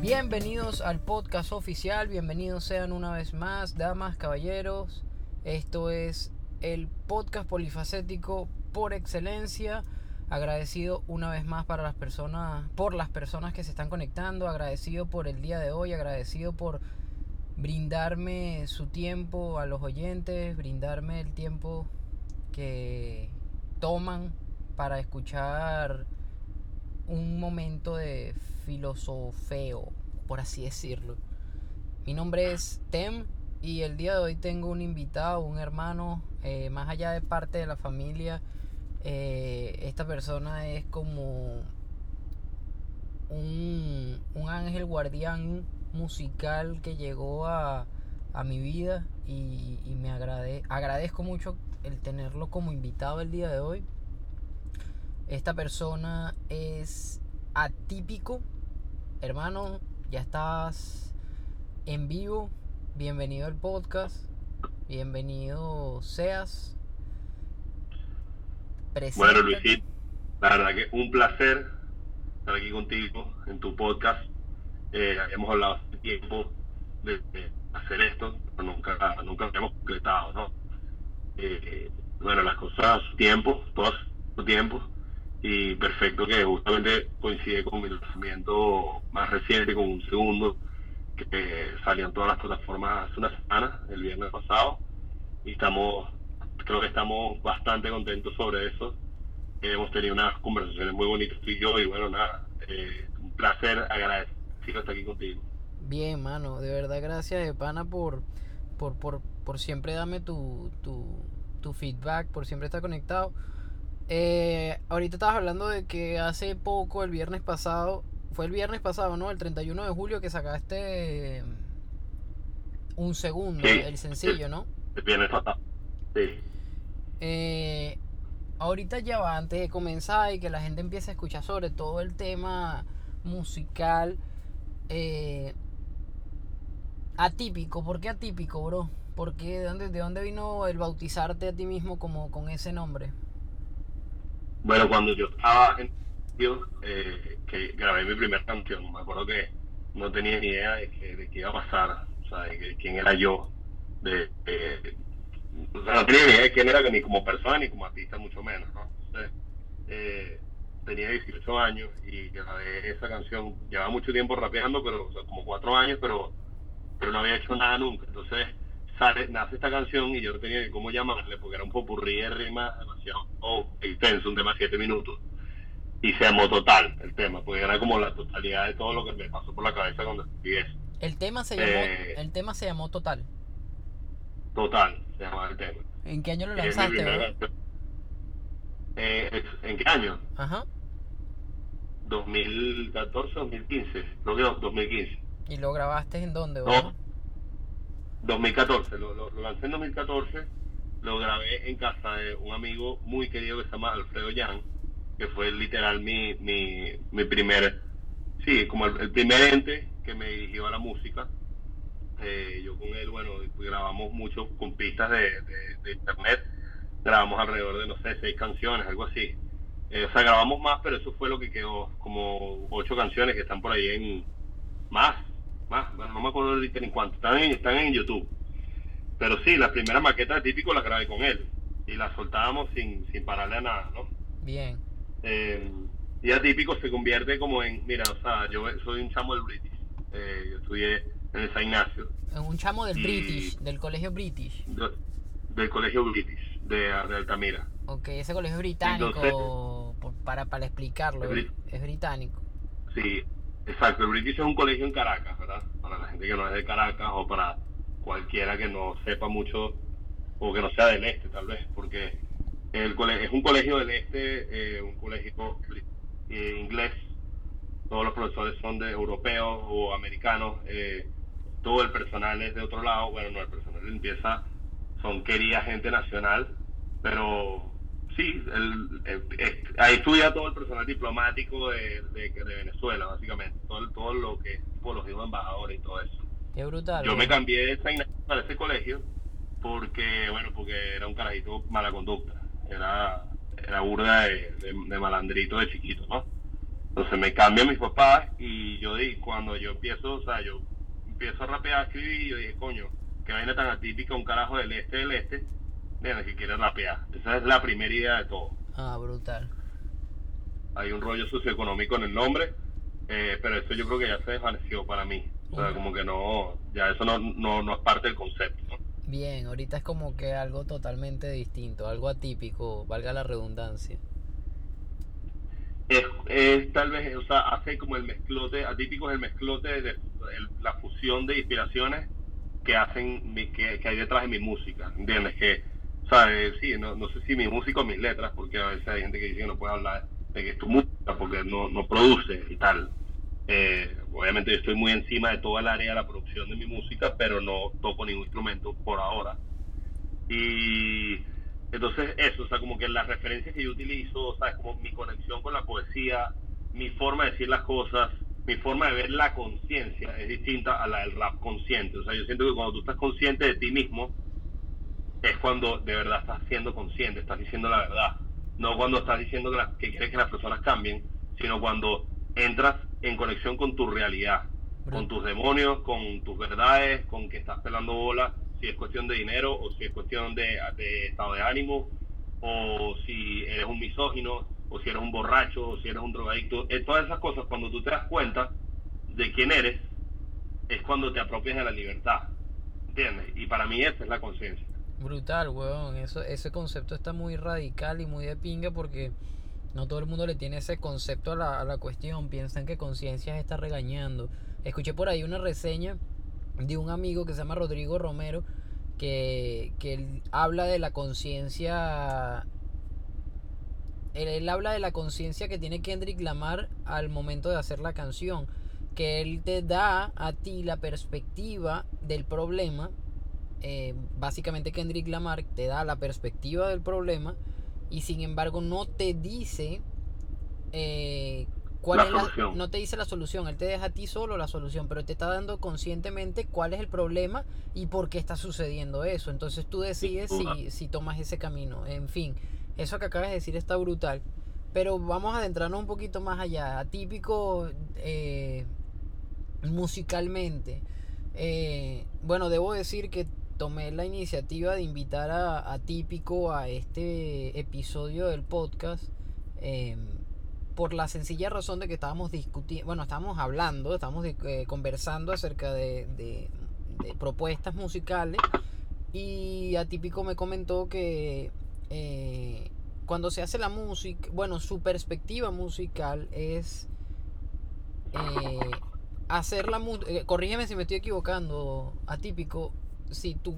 Bienvenidos al podcast oficial, bienvenidos sean una vez más, damas, caballeros. Esto es el podcast polifacético por excelencia. Agradecido una vez más para las personas, por las personas que se están conectando, agradecido por el día de hoy, agradecido por brindarme su tiempo a los oyentes, brindarme el tiempo que toman para escuchar un momento de filosofeo, por así decirlo. Mi nombre es Tem y el día de hoy tengo un invitado, un hermano, eh, más allá de parte de la familia. eh, esta persona es como un, un ángel guardián musical que llegó a, a mi vida y, y me agrade, agradezco mucho el tenerlo como invitado el día de hoy. Esta persona es atípico. Hermano, ya estás en vivo. Bienvenido al podcast. Bienvenido seas. Bueno, Preséntate. Luisito, la verdad que un placer estar aquí contigo en tu podcast. Eh, habíamos hablado hace tiempo de, de hacer esto, pero nunca, nunca habíamos concretado, ¿no? Eh, bueno, las cosas a su tiempo, todas a su tiempo, y perfecto que justamente coincide con mi lanzamiento más reciente, con un segundo, que salió en todas las plataformas hace una semana, el viernes pasado, y estamos, creo que estamos bastante contentos sobre eso. Eh, hemos tenido unas conversaciones muy bonitas tú y yo, y bueno, nada, eh, un placer, aquí contigo. Bien, mano, de verdad gracias de pana por, por, por, por siempre darme tu, tu, tu feedback, por siempre estar conectado. Eh, ahorita estabas hablando de que hace poco, el viernes pasado, fue el viernes pasado, ¿no? El 31 de julio que sacaste un segundo, Sí. el sencillo, ¿no? El viernes pasado. Sí. Eh, ahorita ya va, antes de comenzar y que la gente empiece a escuchar sobre todo el tema musical eh, atípico. ¿Por qué atípico, bro? ¿Por qué? ¿De dónde, de dónde vino el bautizarte a ti mismo como con ese nombre? Bueno, cuando yo estaba en eh, que grabé mi primera canción, me acuerdo que no tenía ni idea de, que, de qué iba a pasar, o sea, de quién era yo, de, de- o sea, no tenía ni idea de quién era ni como persona ni como artista, mucho menos, ¿no? Entonces, eh, tenía 18 años y grabé esa canción, llevaba mucho tiempo rapeando, pero o sea, como cuatro años, pero, pero no había hecho nada nunca, entonces sale, nace esta canción y yo no tenía ni cómo llamarle porque era un popurrí de rimas demasiado oh, extenso, un tema de siete minutos. Y se llamó Total el tema, porque era como la totalidad de todo lo que me pasó por la cabeza cuando escribí eso. El tema se llamó, Eh. el tema se llamó Total. Total, se llamaba el tema. ¿En qué año lo lanzaste. Eh, ¿En qué año? Ajá. 2014, 2015, creo que no, 2015. ¿Y lo grabaste en dónde? No, 2014, lo, lo, lo lancé en 2014, lo grabé en casa de un amigo muy querido que se llama Alfredo Yan, que fue literal mi, mi, mi primer, sí, como el, el primer ente que me dirigió a la música. Eh, yo con él, bueno, grabamos mucho con pistas de, de, de internet, grabamos alrededor de, no sé, seis canciones, algo así. Eh, o sea, grabamos más, pero eso fue lo que quedó, como ocho canciones que están por ahí en más, más, bueno, no me acuerdo ahorita ni cuánto, están en, están en YouTube. Pero sí, la primera maqueta de típico la grabé con él y la soltábamos sin, sin pararle a nada, ¿no? Bien. Eh, y atípico se convierte como en, mira, o sea, yo soy un chamo del British, eh, yo estudié en el San Ignacio, Un chamo del British, del colegio British. de- del colegio British de, de Altamira. Ok, ese colegio británico, Entonces- para, para explicarlo, Es es británico. Sí, exacto. El British es un colegio en Caracas, ¿verdad? Para la gente que no es de Caracas o para cualquiera que no sepa mucho o que no sea del este, tal vez, porque el cole- es un colegio del este, eh, un colegio eh, inglés. Todos los profesores son de europeos o americanos. eh, todo el personal es de otro lado. Bueno, no, el personal de limpieza son querida gente nacional, pero sí, el, el- es- ahí estudia todo el personal diplomático de, de- de Venezuela, básicamente, todo, todo lo que, tipo los embajadores y todo eso. Qué brutal. Yo me cambié de Ignacio para ese colegio porque, bueno, porque era un carajito mala conducta. Era, era burda de, de, malandrito de chiquito, ¿no? Entonces me cambian mis papás y yo di, cuando yo empiezo, o sea, yo empiezo a rapear, a escribir y yo dije, coño, que vaina tan atípica, un carajo del este del este, que quiere rapear. Esa es la primera idea de todo. Ah, brutal. Hay un rollo socioeconómico en el nombre, eh, pero eso yo creo que ya se desvaneció para mí. O sea, como que no, ya eso no, no, no es parte del concepto. Bien, ahorita es como que algo totalmente distinto, algo atípico, valga la redundancia. Es, tal vez, o sea, hace como el mezclote, atípico es el mezclote de la fusión de inspiraciones que hacen, que, que hay detrás de mi música, ¿entiendes? Que, ¿sabes? Sí, no, no sé si mi música o mis letras, porque a veces hay gente que dice que no puede hablar de que es tu música porque no, no produce y tal. Eh, obviamente yo estoy muy encima de toda el área de la producción de mi música, pero no toco ningún instrumento por ahora. Y entonces eso, o sea, como que las referencias que yo utilizo, o sea, como mi conexión con la poesía, mi forma de decir las cosas, mi forma de ver la conciencia es distinta a la del rap consciente. O sea, yo siento que cuando tú estás consciente de ti mismo, es cuando de verdad estás siendo consciente, estás diciendo la verdad. No cuando estás diciendo que, que quieres que las personas cambien, sino cuando entras en conexión con tu realidad, con tus demonios, con tus verdades, con que estás pelando bola, si es cuestión de dinero o si es cuestión de, estado de ánimo, o si eres un misógino, o si eres un borracho, o si eres un drogadicto. Eh, todas esas cosas, cuando tú te das cuenta de quién eres, es cuando te apropias de la libertad. ¿Entiendes? Y para mí esa es la conciencia. Brutal, weón. Eso, ese concepto está muy radical y muy de pinga porque no todo el mundo le tiene ese concepto a la, a la cuestión. Piensan que conciencia está regañando. Escuché por ahí una reseña de un amigo que se llama Rodrigo Romero que, que habla de la conciencia. Él, habla de la conciencia que tiene Kendrick Lamar al momento de hacer la canción. Que él te da a ti la perspectiva del problema. Eh, básicamente Kendrick Lamar te da la perspectiva del problema y sin embargo no te dice eh, cuál es la, no te dice la solución, él te deja a ti solo la solución, pero te está dando conscientemente cuál es el problema y por qué está sucediendo eso. Entonces tú decides si, si tomas ese camino. En fin, eso que acabas de decir está brutal. Pero vamos a adentrarnos un poquito más allá. Atípico eh, musicalmente. Eh, bueno, debo decir que tomé la iniciativa de invitar a, a Típico a este episodio del podcast em, por la sencilla razón de que estábamos discutiendo, bueno, estábamos hablando, estábamos eh, conversando acerca de, de, propuestas musicales y Atípico me comentó que eh, cuando se hace la música, bueno, su perspectiva musical es eh, hacer la música, corrígeme si me estoy equivocando, Atípico, si tú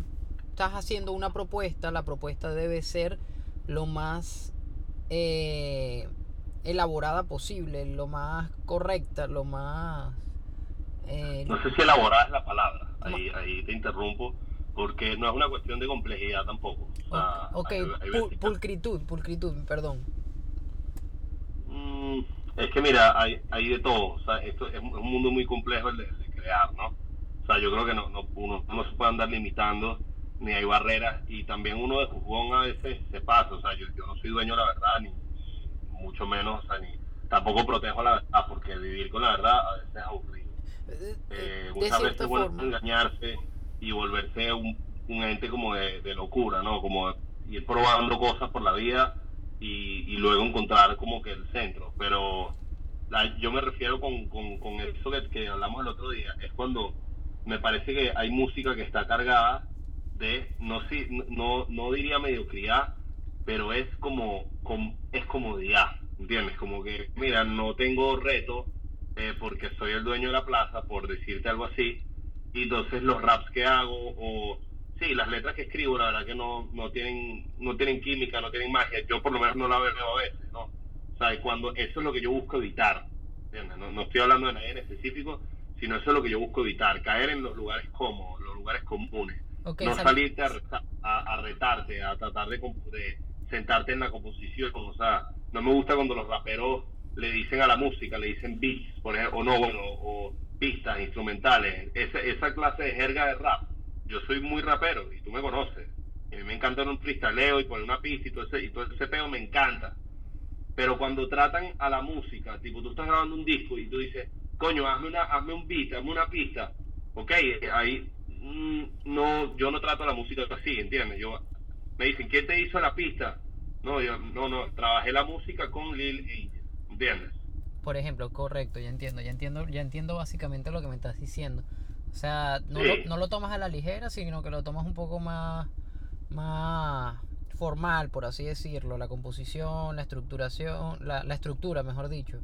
estás haciendo una propuesta, la propuesta debe ser lo más eh, elaborada posible, lo más correcta, lo más... Eh, no sé si elaborada es la palabra, ahí, ahí te interrumpo, porque no es una cuestión de complejidad tampoco. ok, pulcritud, pulcritud, perdón. Mm, es que mira, hay, hay de todo, o sea, esto es un mundo muy complejo el de crear, ¿no? O sea, yo creo que no, no, uno no se puede andar limitando, ni hay barreras, y también uno de juzgón a veces se pasa, o sea, yo, yo no soy dueño de la verdad, ni, mucho menos, o sea, ni tampoco protejo la verdad, porque vivir con la verdad a veces es aburrido. Eh, eh muchas veces es bueno engañarse y volverse un, un ente como de, de, locura, ¿no? Como ir probando cosas por la vida y, y luego encontrar como que el centro, pero yo me refiero con, con, con eso que, que hablamos el otro día, es cuando me parece que hay música que está cargada de, no, no, no diría mediocridad, pero es como, es comodidad, ¿entiendes? Como que, mira, no tengo reto eh, porque soy el dueño de la plaza, por decirte algo así, y entonces los raps que hago, o sí, las letras que escribo, la verdad que no, no, tienen, no tienen química, no tienen magia, yo por lo menos no la veo a veces, ¿no? O sea, cuando eso es lo que yo busco evitar, ¿entiendes? No, no estoy hablando de nadie en específico, sino eso es lo que yo busco evitar, caer en los lugares cómodos, los lugares comunes. no salirte a, retarte, a tratar de, de, sentarte en la composición. O sea, no me gusta cuando los raperos le dicen a la música, le dicen beats, por ejemplo, o no, bueno, o pistas instrumentales. Esa, esa clase de jerga de rap. Yo soy muy rapero y tú me conoces. a mí me encanta un freestyleo y poner una pista y todo ese, y todo ese peo me encanta. Pero cuando tratan a la música, tipo, tú estás grabando un disco y tú dices, coño, hazme, una, hazme un beat, hazme una pista. Ok, ahí mm, no, yo no trato la música así, ¿entiendes? Yo, me dicen, ¿quién te hizo la pista? No, yo, no, no, trabajé la música con Lil Angel, ¿entiendes? Por ejemplo, correcto, ya entiendo, ya entiendo, ya entiendo básicamente lo que me estás diciendo. O sea, no, lo, no lo tomas a la ligera, sino que lo tomas un poco más, más formal, por así decirlo, la composición, la estructuración, la, la estructura, mejor dicho.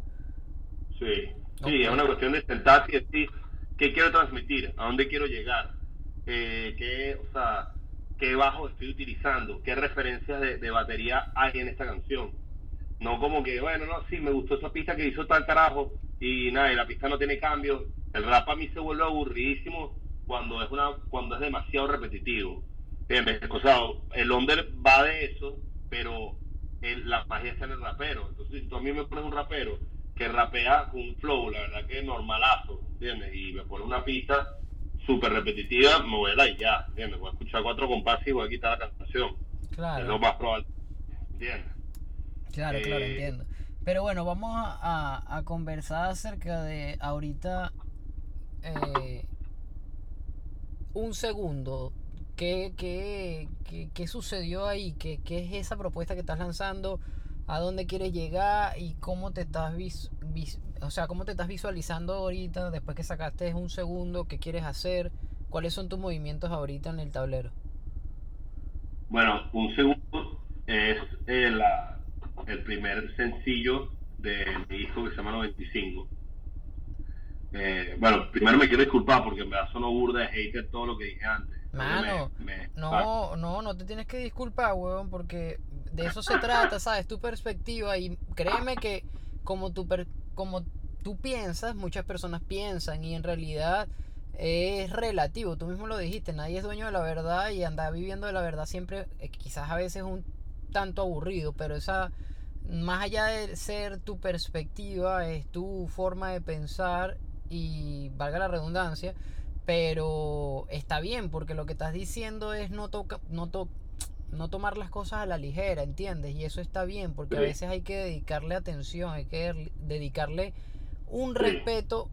Sí, sí, es una cuestión de sentarse y decir qué quiero transmitir, a dónde quiero llegar, eh, qué, o sea, qué bajo estoy utilizando, qué referencias de, de, batería hay en esta canción. No como que, bueno, no, sí, me gustó esa pista que hizo tal carajo y nada, y la pista no tiene cambio. El rap a mí se vuelve aburridísimo cuando es una cuando es demasiado repetitivo. O sea, el under va de eso, pero el, la magia está en el rapero. Entonces, si tú a mí me pones un rapero que rapea con un flow, la verdad que normalazo, ¿entiendes? Y me pone una pista súper repetitiva, me voy a dar y ya, ¿entiendes? Voy a escuchar cuatro compases y voy a quitar la canción. Claro. Es lo más probable, ¿entiendes? Claro, claro, Eh, entiendo. Pero bueno, vamos a, a- a conversar acerca de ahorita eh, un segundo. ¿Qué, qué, qué, qué sucedió ahí? ¿Qué, ¿Qué es esa propuesta que estás lanzando? ¿A dónde quieres llegar? ¿Y cómo te estás vis- vis- o sea, cómo te estás visualizando ahorita después que sacaste un segundo? ¿Qué quieres hacer? ¿Cuáles son tus movimientos ahorita en el tablero? Bueno, un segundo es eh, la- el primer sencillo de mi disco que se llama 95. Eh, bueno, primero me quiero disculpar porque en verdad sonó burda de hater todo lo que dije antes. Mano, Me- me- No, no, no te tienes que disculpar, weón, porque de eso se trata, ¿sabes? Tu perspectiva y créeme que como tu per- como tú piensas, muchas personas piensan y en realidad es relativo, tú mismo lo dijiste, nadie es dueño de la verdad y andar viviendo de la verdad siempre eh, quizás a veces es un tanto aburrido, pero esa más allá de ser tu perspectiva, es tu forma de pensar y valga la redundancia, pero está bien porque lo que estás diciendo es no toca, no to- no tomar las cosas a la ligera, ¿entiendes? Y eso está bien porque a veces hay que dedicarle atención, hay que dedicarle un Sí. respeto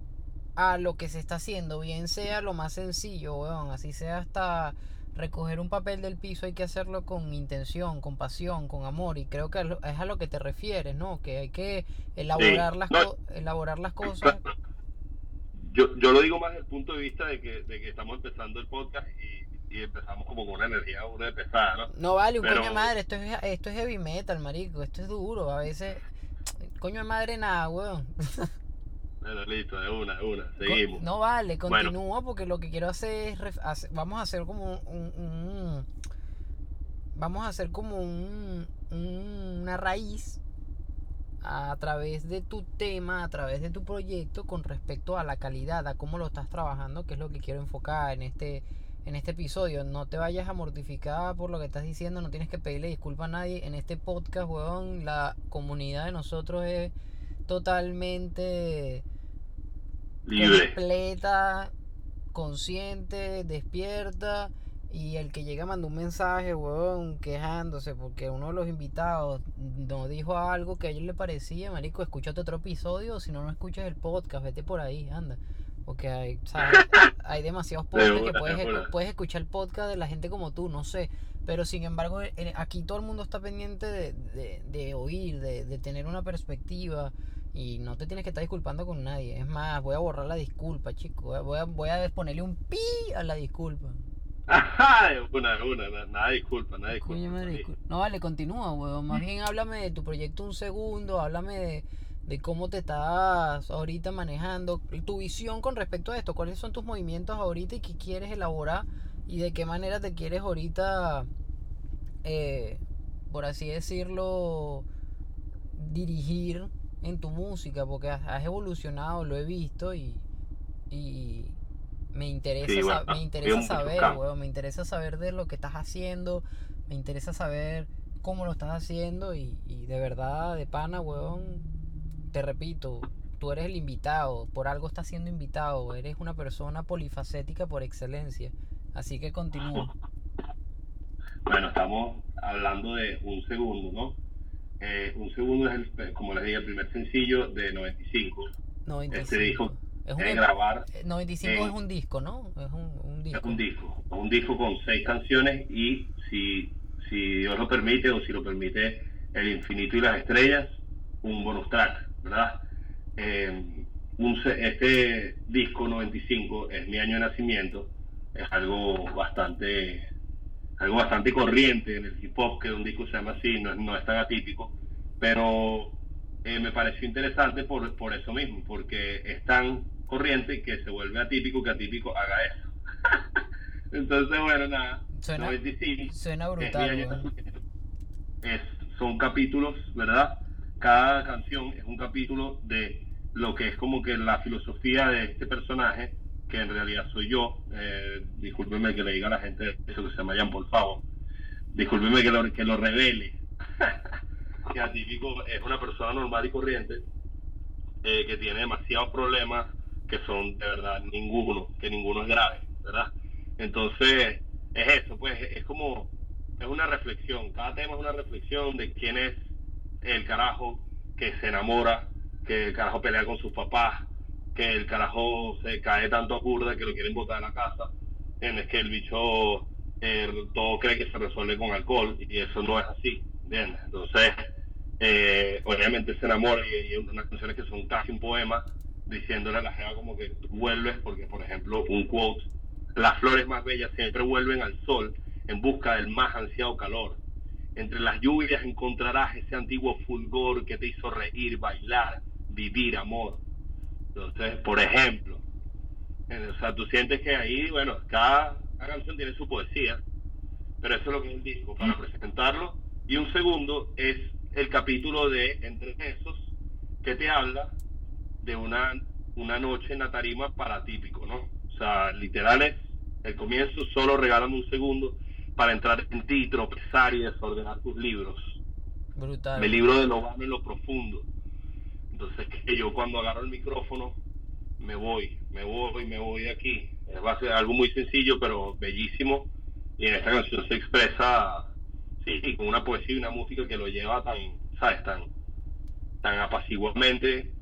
a lo que se está haciendo, bien sea lo más sencillo, weón, así sea hasta recoger un papel del piso, hay que hacerlo con intención, con pasión, con amor, y creo que es a lo que te refieres, ¿no? Que hay que elaborar, las, No. elaborar las cosas. Yo, yo lo digo más desde el punto de vista de que, de que estamos empezando el podcast y, y empezamos como con una energía una de pesada, ¿no? No vale, un Pero- coño de madre, esto es, esto es heavy metal, marico, esto es duro, a veces, coño de madre nada, weón. Pero listo, de una, de una, seguimos. No vale, Bueno. continúa porque lo que quiero hacer es, hacer- vamos a hacer como un, un- vamos a hacer como un, un- una raíz a través de tu tema, a través de tu proyecto con respecto a la calidad, a cómo lo estás trabajando, que es lo que quiero enfocar en este en este episodio. No te vayas a mortificar por lo que estás diciendo, no tienes que pedirle disculpas a nadie. En este podcast, weón, la comunidad de nosotros es totalmente Libre. completa, consciente, despierta. Y el que llega mandó un mensaje, weón, quejándose porque uno de los invitados nos dijo algo que a ellos le parecía, marico, escúchate otro episodio, si no, no escuchas el podcast, vete por ahí, anda. Porque hay, ¿sabes? hay demasiados podcasts que puedes, escuchar el podcast de la gente como tú, no sé. Pero sin embargo, aquí todo el mundo está pendiente de, de, de oír, de, de tener una perspectiva. Y no te tienes que estar disculpando con nadie. Es más, voy a borrar la disculpa, chico. Voy a, voy a ponerle un pi a la disculpa. Una, una, na- nada disculpa, nada disculpa. No, vale, continúa, weón. Más bien háblame de tu proyecto un segundo. Háblame de, de cómo te estás ahorita manejando. Tu visión con respecto a esto. ¿Cuáles son tus movimientos ahorita y qué quieres elaborar? Y de qué manera te quieres ahorita, eh, por así decirlo, dirigir en tu música. Porque has, has evolucionado, lo he visto y... y me interesa, Sí, sa- bueno, me interesa saber, weón, me interesa saber de lo que estás haciendo, me interesa saber cómo lo estás haciendo y, y de verdad, de pana, weón, te repito, tú eres el invitado, por algo estás siendo invitado, eres una persona polifacética por excelencia, así que continúa. Bueno, estamos hablando de un segundo, ¿no? Eh, un segundo es, el, como les dije, el primer sencillo de 95. 95. Este disco es un, de grabar. 95 en- es un disco, ¿no? Es un, un Es disco. un disco, un disco con seis canciones y si, si Dios lo permite o si lo permite el infinito y las estrellas, un bonus track, ¿verdad? Eh, un se- este disco 95 es mi año de nacimiento, es algo bastante algo bastante corriente en el hip hop que un disco se llama así, no, es- no es tan atípico, pero eh, me pareció interesante por, por eso mismo, porque es tan corriente que se vuelve atípico que atípico haga eso. Entonces, bueno, nada, Suena- 95 Suena brutal. Es- son capítulos, ¿verdad? Cada canción es un capítulo de lo que es como que la filosofía de este personaje, que en realidad soy yo. Eh, discúlpeme que le diga a la gente eso que se llama Jan, por favor. Discúlpeme que lo, que lo revele. que atípico es una persona normal y corriente eh, que tiene demasiados problemas que son de verdad ninguno, que ninguno es grave, ¿verdad? Entonces, es eso, pues es como, es una reflexión, cada tema es una reflexión de quién es el carajo que se enamora, que el carajo pelea con sus papás, que el carajo se cae tanto a curda que lo quieren botar de la casa, ¿entiendes? Que el bicho eh, todo cree que se resuelve con alcohol y eso no es así, ¿entiendes? Entonces, eh, obviamente se enamora y, y unas canciones que son casi un poema diciéndole a la jeva como que tú vuelves, porque por ejemplo un quote, las flores más bellas siempre vuelven al sol en busca del más ansiado calor. Entre las lluvias encontrarás ese antiguo fulgor que te hizo reír, bailar, vivir amor. Entonces, por ejemplo, o sea, tú sientes que ahí, bueno, cada, cada canción tiene su poesía, pero eso es lo que es el disco, para presentarlo. Y un segundo es el capítulo de Entre esos, que te habla de una, una noche en la tarima para típico, ¿no? O sea, literal es el comienzo, solo regálame un segundo para entrar en ti, tropezar y desordenar tus libros. Brutal. Me libro de lo vano en lo profundo. Entonces, que yo cuando agarro el micrófono, me voy, me voy, me voy de aquí. Va a ser algo muy sencillo, pero bellísimo. Y en esta canción se expresa, sí, con una poesía y una música que lo lleva tan, ¿sabes? Tan, tan apaciguamente.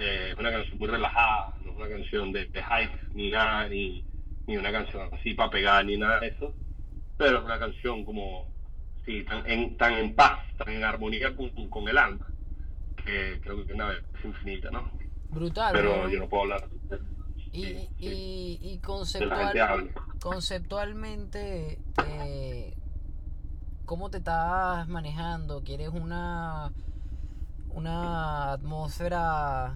Eh, es una canción muy relajada, no es una canción de, de hype, ni nada, ni, ni una canción así para pegar, ni nada de eso. Pero es una canción como, sí, tan en, tan en paz, tan en armonía con, con el alma, que creo que es una vez infinita, ¿no? Brutal. Pero yo no puedo hablar. Y, sí, sí. y, y conceptual, conceptualmente, eh, ¿cómo te estás manejando? ¿Quieres una, una atmósfera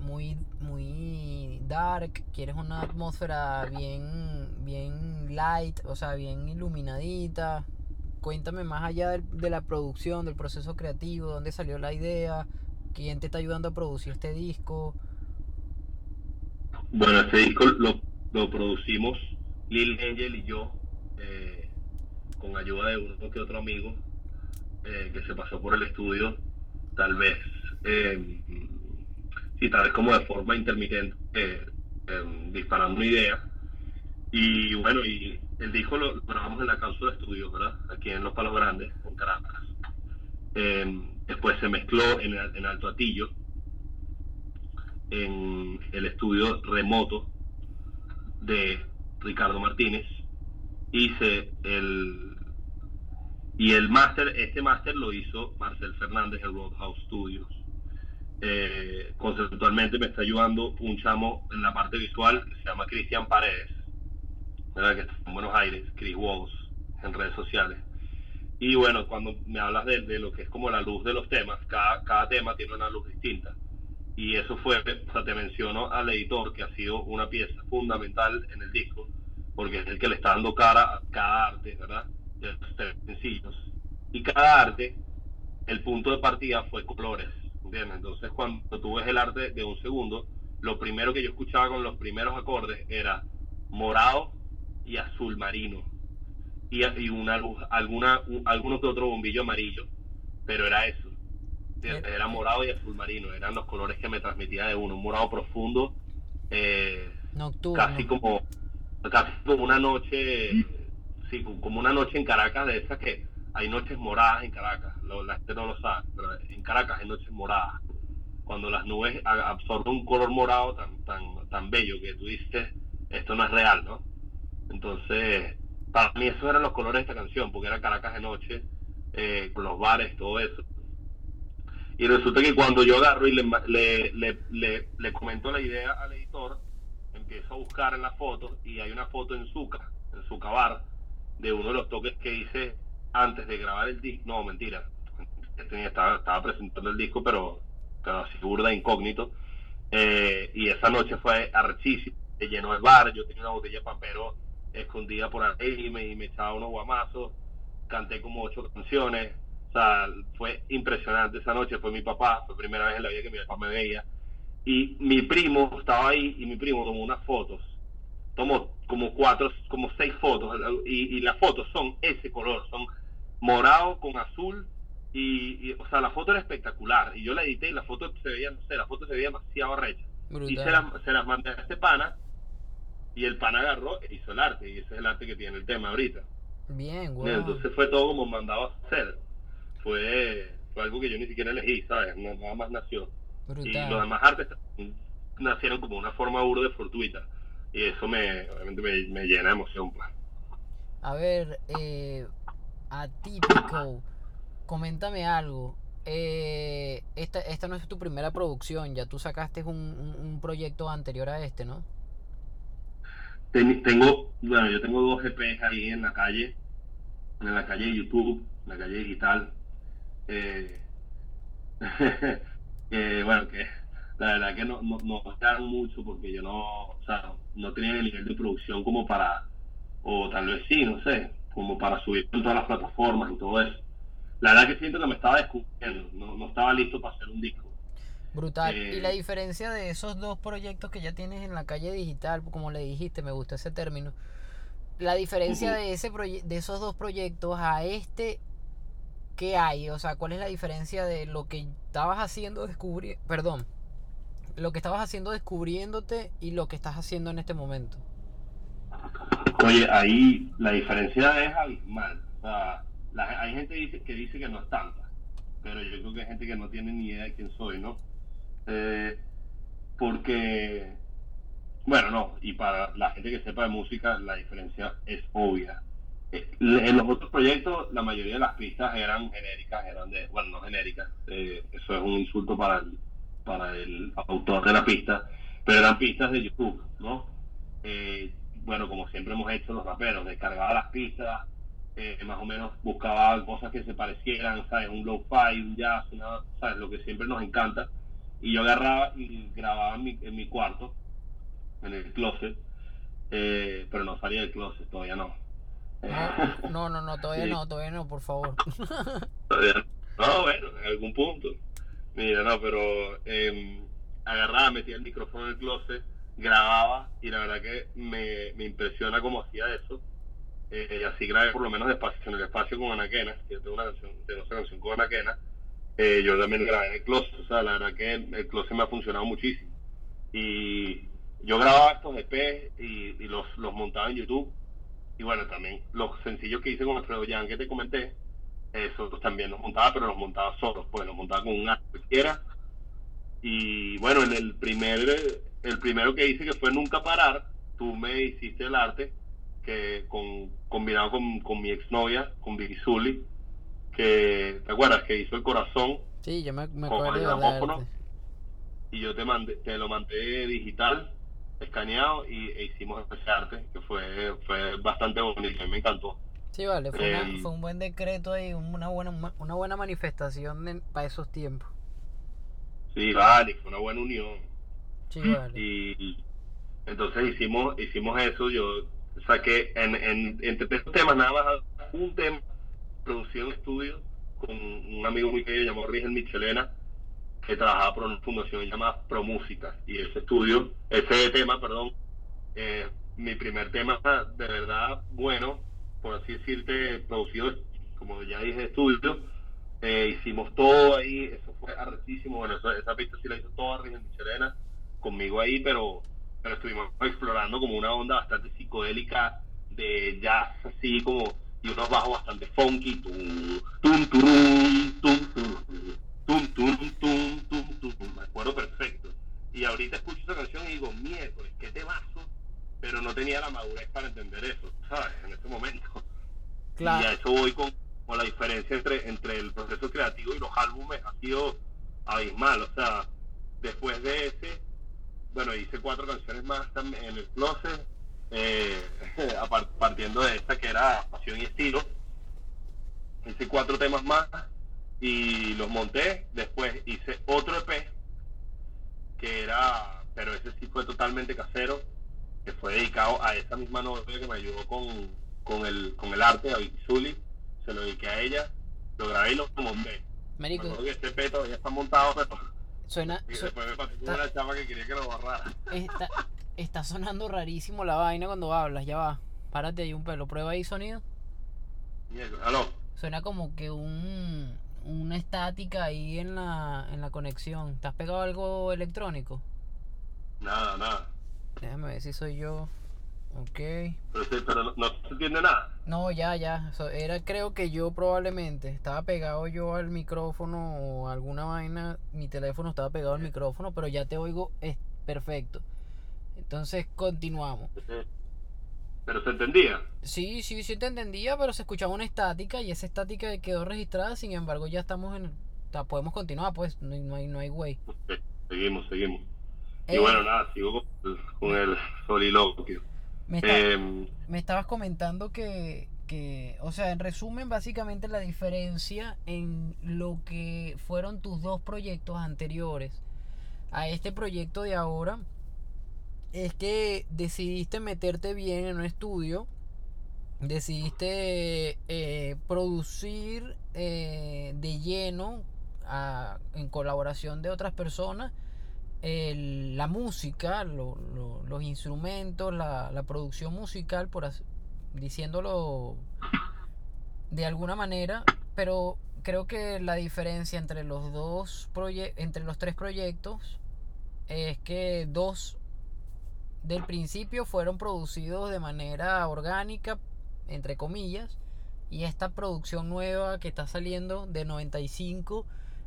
muy, muy dark? ¿Quieres una atmósfera bien, bien light, o sea, bien iluminadita? Cuéntame más allá de la producción, del proceso creativo, dónde salió la idea, quién te está ayudando a producir este disco. Bueno, este disco lo, lo producimos Lil Angel y yo, eh, con ayuda de uno que otro amigo eh, que se pasó por el estudio, tal vez, eh, sí, tal vez como de forma intermitente, eh, eh, disparando una idea. Y bueno, y el disco lo, grabamos en la cápsula de estudio, ¿verdad? Aquí en Los Palos Grandes, en Caracas. Eh, después se mezcló en, en Alto Atillo, en el estudio remoto de Ricardo Martínez hice el y el máster este máster lo hizo Marcel Fernández en Roadhouse Studios Eh, conceptualmente me está ayudando un chamo en la parte visual que se llama Cristian Paredes ¿verdad? que está en Buenos Aires Chris Walls en redes sociales y bueno cuando me hablas de, de lo que es como la luz de los temas cada, cada tema tiene una luz distinta y eso fue, o sea, te menciono al editor que ha sido una pieza fundamental en el disco, porque es el que le está dando cara a cada arte, ¿verdad? De los sencillos. Y cada arte, el punto de partida fue colores, ¿entiendes? Entonces cuando tú ves el arte de un segundo, lo primero que yo escuchaba con los primeros acordes era morado y azul marino. Y, y una luz, alguna, un- alguno que otro bombillo amarillo, pero era eso. Era morado y azul marino, eran los colores que me transmitía de uno, un morado profundo, eh, Nocturno. casi como casi como una noche, sí, como una noche en Caracas de esas que hay noches moradas en Caracas, la gente no lo sabe, pero en Caracas hay noches moradas. Cuando las nubes absorben un color morado tan, tan, tan bello que tú dices, esto no es real, ¿no? Entonces, para mí esos eran los colores de esta canción, porque era Caracas de noche, eh, con los bares, todo eso. Y resulta que cuando yo agarro y le, le, le, le, le comento la idea al editor, empiezo a buscar en las fotos y hay una foto en Zuca, en Zuca Bar, de uno de los toques que hice antes de grabar el disco. No, mentira. Estaba, estaba presentando el disco, pero, así burda, incógnito. Eh, y esa noche fue arrechísimo. Se llenó el bar, yo tenía una botella de pampero escondida por ahí y me, y me echaba unos guamazos. Canté como ocho canciones o sea, fue impresionante esa noche, fue mi papá, fue la primera vez en la vida que mi papá me veía. Y mi primo estaba ahí y mi primo tomó unas fotos. Tomó como cuatro, como seis fotos. Y, y las fotos son ese color, son morado con azul. Y, o sea, la foto era espectacular. Y yo la edité y la foto se veía, no sé, la foto se veía demasiado recha. Y se las, se las mandé a este pana. Y el pana agarró e hizo el arte. Y ese es el arte que tiene el tema ahorita. Bien, güey. Entonces fue todo como mandado a hacer fue, fue algo que yo ni siquiera elegí, ¿sabes? Nada más nació. Y los demás artes nacieron como una forma de fortuita. Y eso me, obviamente me, llena de emoción, pues. A ver, eh, atípico, coméntame algo. Eh, esta, esta no es tu primera producción, ya tú sacaste un, un, proyecto anterior a este, ¿no? tengo, bueno, yo tengo dos EPs ahí en la calle, en la calle de YouTube, en la calle digital, eh, bueno, que la verdad que no, no mucho porque yo no, o sea, no tenía el nivel de producción como para, o tal vez sí, no sé, como para subir en todas las plataformas y todo eso. La verdad que siento que me estaba descubriendo, no, no estaba listo para hacer un disco. Brutal. y la eh, diferencia de esos dos proyectos que ya tienes en la calle digital, como le dijiste, me gusta ese término. La diferencia de ese de esos dos proyectos a este ¿qué hay? O sea, ¿cuál es la diferencia de lo que estabas haciendo descubrir, perdón, lo que estabas haciendo descubriéndote y lo que estás haciendo en este momento? Oye, ahí la diferencia es abismal. O sea, hay gente que dice que no es tanta, pero yo creo que hay gente que no tiene ni idea de quién soy, ¿no? Eh, porque, bueno, no, y para la gente que sepa de música, la diferencia es obvia en los otros proyectos la mayoría de las pistas eran genéricas, eran de, bueno, no genéricas, eh, eso es un insulto para el, para el autor de la pista, pero eran pistas de YouTube, ¿no? Eh, bueno, como siempre hemos hecho los raperos, descargaba las pistas, eh, más o menos buscaba cosas que se parecieran, ¿sabes? Un low-fi, un jazz, ¿sabes? Lo que siempre nos encanta. Y yo agarraba y grababa en mi, en mi cuarto, en el closet, pero no salía del closet, todavía no no, no, no, todavía no, todavía no, por favor. no, bueno, en algún punto. Mira, no, pero eh, agarraba, metía el micrófono en el closet, grababa y la verdad que me, me impresiona cómo hacía eso. Eh, así grabé por lo menos despacio, en el espacio con Anaquena, que yo tengo una canción, tengo una canción con Anaquena, eh, yo también grabé en el closet, o sea, la verdad que el, closet me ha funcionado muchísimo. Y yo grababa estos EP y, y los, los montaba en YouTube y bueno, también los sencillos que hice con Alfredo Jan que te comenté, eso también los montaba, pero los montaba solos, pues los montaba con un cualquiera. Y bueno, en el primer, el primero que hice que fue Nunca Parar, tú me hiciste el arte, que con, combinado con, con mi exnovia, con Vicky Zully, que, ¿te acuerdas? Que hizo el corazón. Sí, yo me, me acuerdo. Y yo te mandé, te lo mandé digital escaneado y e hicimos ese arte que fue, fue bastante bonito, me encantó. Sí, vale, fue, eh, fue un buen decreto y una buena, una buena manifestación para esos tiempos. Sí, vale, fue una buena unión. Sí, vale. Y, entonces hicimos hicimos eso, yo saqué en, en, entre estos temas nada más un tema, producí un estudio con un amigo muy querido llamado Rigel Michelena, que trabajaba por una fundación llamada Promúsica. Y ese estudio, ese tema, perdón, eh, mi primer tema de verdad bueno, por así decirte, producido, como ya dije, estudio, eh, hicimos todo ahí, eso fue arrechísimo, bueno, esa pista sí la hizo toda Rigel Michelena, conmigo ahí, pero, pero estuvimos explorando como una onda bastante psicodélica de jazz así como y unos bajos bastante funky tum tum turum, tum tum tum tum tum tum tum me acuerdo perfecto y ahorita escucho esa canción y digo miércoles qué temazo pero no tenía la madurez para entender eso sabes en ese momento y a Claro. eso voy con, con la diferencia entre entre el proceso creativo y los álbumes ha sido abismal o sea después de ese bueno, hice cuatro canciones más también en el closet, eh, partiendo de esta que era Pasión y Estilo. Hice cuatro temas más y los monté. Después hice otro EP que era, pero ese sí fue totalmente casero, que fue dedicado a esa misma novia que me ayudó con, con, el, con el arte, a Vicky Zully. Se lo dediqué a ella, lo grabé y lo monté. Me Marico, acuerdo que este EP todavía está montado, pero suena, y después me pasé con está- una chama que quería que lo borrara. está, está sonando rarísimo la vaina cuando hablas, ya va. Párate ahí un pelo, prueba ahí sonido. Mierda, Aló. Suena como que un una estática ahí en la en la conexión. ¿Te has pegado algo electrónico? Nada, nada. Déjame ver si soy yo. Ok. Pero, pero no, no se entiende nada. No, ya, ya. So- era creo que yo probablemente. Estaba pegado yo al micrófono o alguna vaina. Mi teléfono estaba pegado al micrófono, pero ya te oigo es perfecto. Entonces continuamos. Pero se entendía. Sí, sí, sí te entendía, pero se escuchaba una estática y esa estática quedó registrada. Sin embargo, ya estamos en... sea, podemos continuar, pues. No, hay- no hay, no hay güey. Seguimos, seguimos. Y Eh, bueno, nada, sigo con, con el soliloquio. Me, está- Eh, me estabas comentando que, que, o sea, en resumen, básicamente la diferencia en lo que fueron tus dos proyectos anteriores a este proyecto de ahora es que decidiste meterte bien en un estudio, decidiste eh, producir eh, de lleno a- en colaboración de otras personas la música, lo- lo- los instrumentos, la, la producción musical, por as- diciéndolo de alguna manera, pero creo que la diferencia entre los dos entre los tres proyectos es que dos del principio fueron producidos de manera orgánica, entre comillas, y esta producción nueva que está saliendo de 95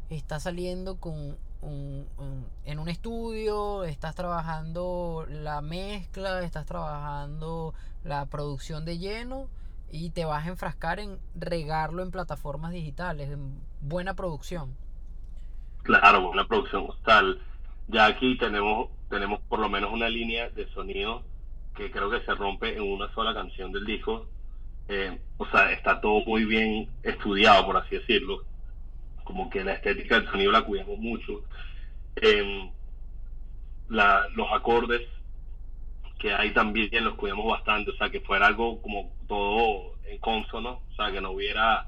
está saliendo con un- en un estudio, estás trabajando la mezcla, estás trabajando la producción de lleno y te vas a enfrascar en regarlo en plataformas digitales, en buena producción. claro, una producción hostal. Ya aquí tenemos, tenemos por lo menos una línea de sonido que creo que se rompe en una sola canción del disco. Eh, o sea, está todo muy bien estudiado, por así decirlo. Como que la estética del sonido la cuidamos mucho. Em, la- los acordes que hay también los cuidamos bastante, o sea, que fuera algo como todo en consono, o sea, que no hubiera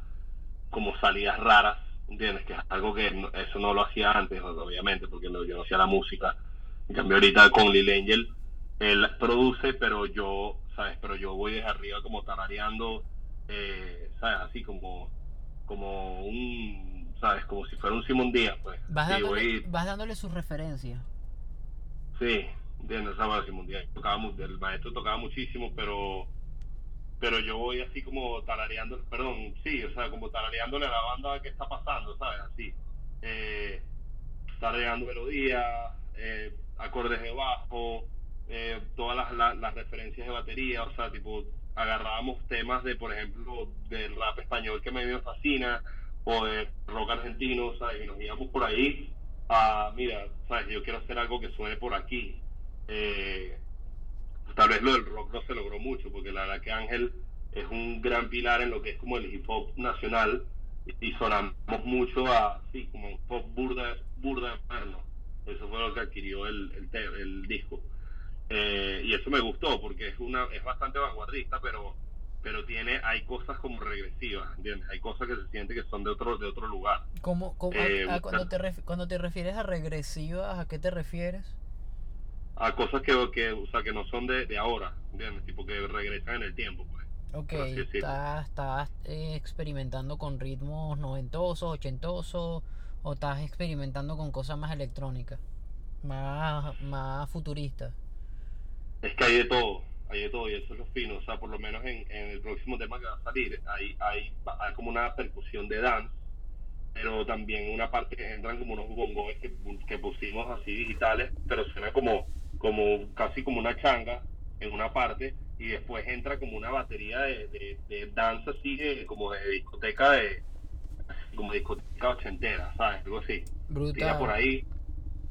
como salidas raras, ¿entiendes? Que es algo que no- eso no lo hacía antes, obviamente, porque no, yo no hacía la música. En cambio, ahorita con Lil Angel, él produce, pero yo, ¿sabes? Pero yo voy desde arriba como tarareando, eh, ¿sabes? Así como, como un, ¿sabes? Como si fuera un Simón Díaz, pues. Vas Sí, dándole, voy- vas dándole sus referencias. Sí, entiendo, esa base mundial. Tocaba, el maestro tocaba muchísimo, pero pero yo voy así como tarareando, perdón, sí, o sea, como tarareándole a la banda que está pasando, ¿sabes? Así. Eh, tarareando melodías, eh, acordes de bajo, eh, todas las, las, las referencias de batería, o sea, tipo, agarrábamos temas de, por ejemplo, del rap español que me fascina, o de rock argentino, ¿sabes? Y nos íbamos por ahí a, mira, ¿sabes? Yo quiero hacer algo que suene por aquí. Eh, tal vez lo del rock no se logró mucho, porque la verdad que Ángel es un gran pilar en lo que es como el hip hop nacional y sonamos mucho a, sí, como un pop burda, burda moderno. Eso fue lo que adquirió el, el, el disco. Eh, y eso me gustó porque es una es bastante vanguardista, pero pero tiene hay cosas como regresivas, ¿entiendes? Hay cosas que se siente que son de otro de otro lugar. ¿Cómo, cómo- Eh, a cuando, te ref- cuando te refieres a regresivas, ¿a qué te refieres? A cosas que, que o sea, que no son de, de ahora, ¿entiendes? Tipo que regresan en el tiempo, pues. Ok, estás, estás eh, experimentando con ritmos noventosos, ochentosos, o estás experimentando con cosas más electrónicas, más, más futuristas. Es que hay de todo, hay de todo y eso es lo fino. O sea, por lo menos en, en el próximo tema que va a salir, hay, hay, hay como una percusión de dance, pero también una parte que entran como unos bongos que, que pusimos así digitales, pero suena como, como casi como una changa en una parte y después entra como una batería de, de, de danza así, de, como de discoteca de como discoteca ochentera, ¿sabes? Algo así. Brutal. Tira por ahí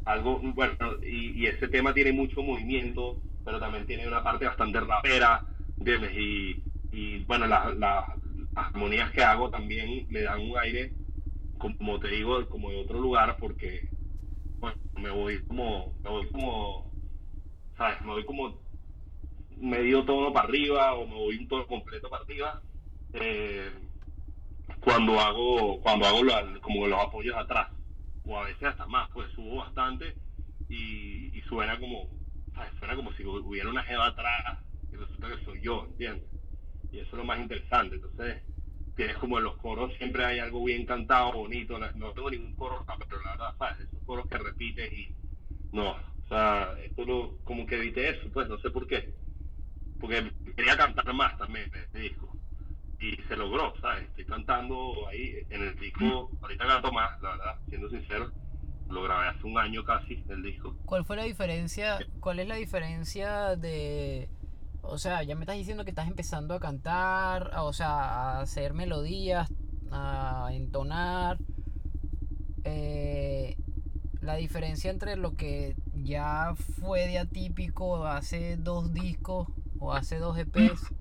algo, bueno, y, y ese tema tiene mucho movimiento, pero también tiene una parte bastante rapera, ¿entiendes? Y, y bueno, las las armonías que hago también le dan un aire, como te digo, como de otro lugar, porque bueno, me voy como, me voy como, ¿sabes? Me voy como medio tono para arriba o me voy un tono completo para arriba. Eh, cuando hago cuando hago la- como los apoyos atrás o a veces hasta más pues subo bastante y, y suena como ¿sabes? suena como si hubiera una jeva atrás y resulta que soy yo ¿entiendes? y eso es lo más interesante entonces tienes como en los coros siempre hay algo bien cantado bonito no, tengo ningún coro pero la verdad ¿sabes? esos coros que repites y no o sea esto lo, como que evité eso pues no sé por qué porque quería cantar más también este disco y se logró, ¿sabes? Estoy cantando ahí en el disco, ahorita canto más, la verdad, siendo sincero, grabé hace un año casi el disco. ¿Cuál fue la diferencia? ¿Cuál es la diferencia de... O sea, ya me estás diciendo que estás empezando a cantar, o sea, a hacer melodías, a entonar. Eh, la diferencia entre lo que ya fue de atípico hace dos discos o hace dos EPs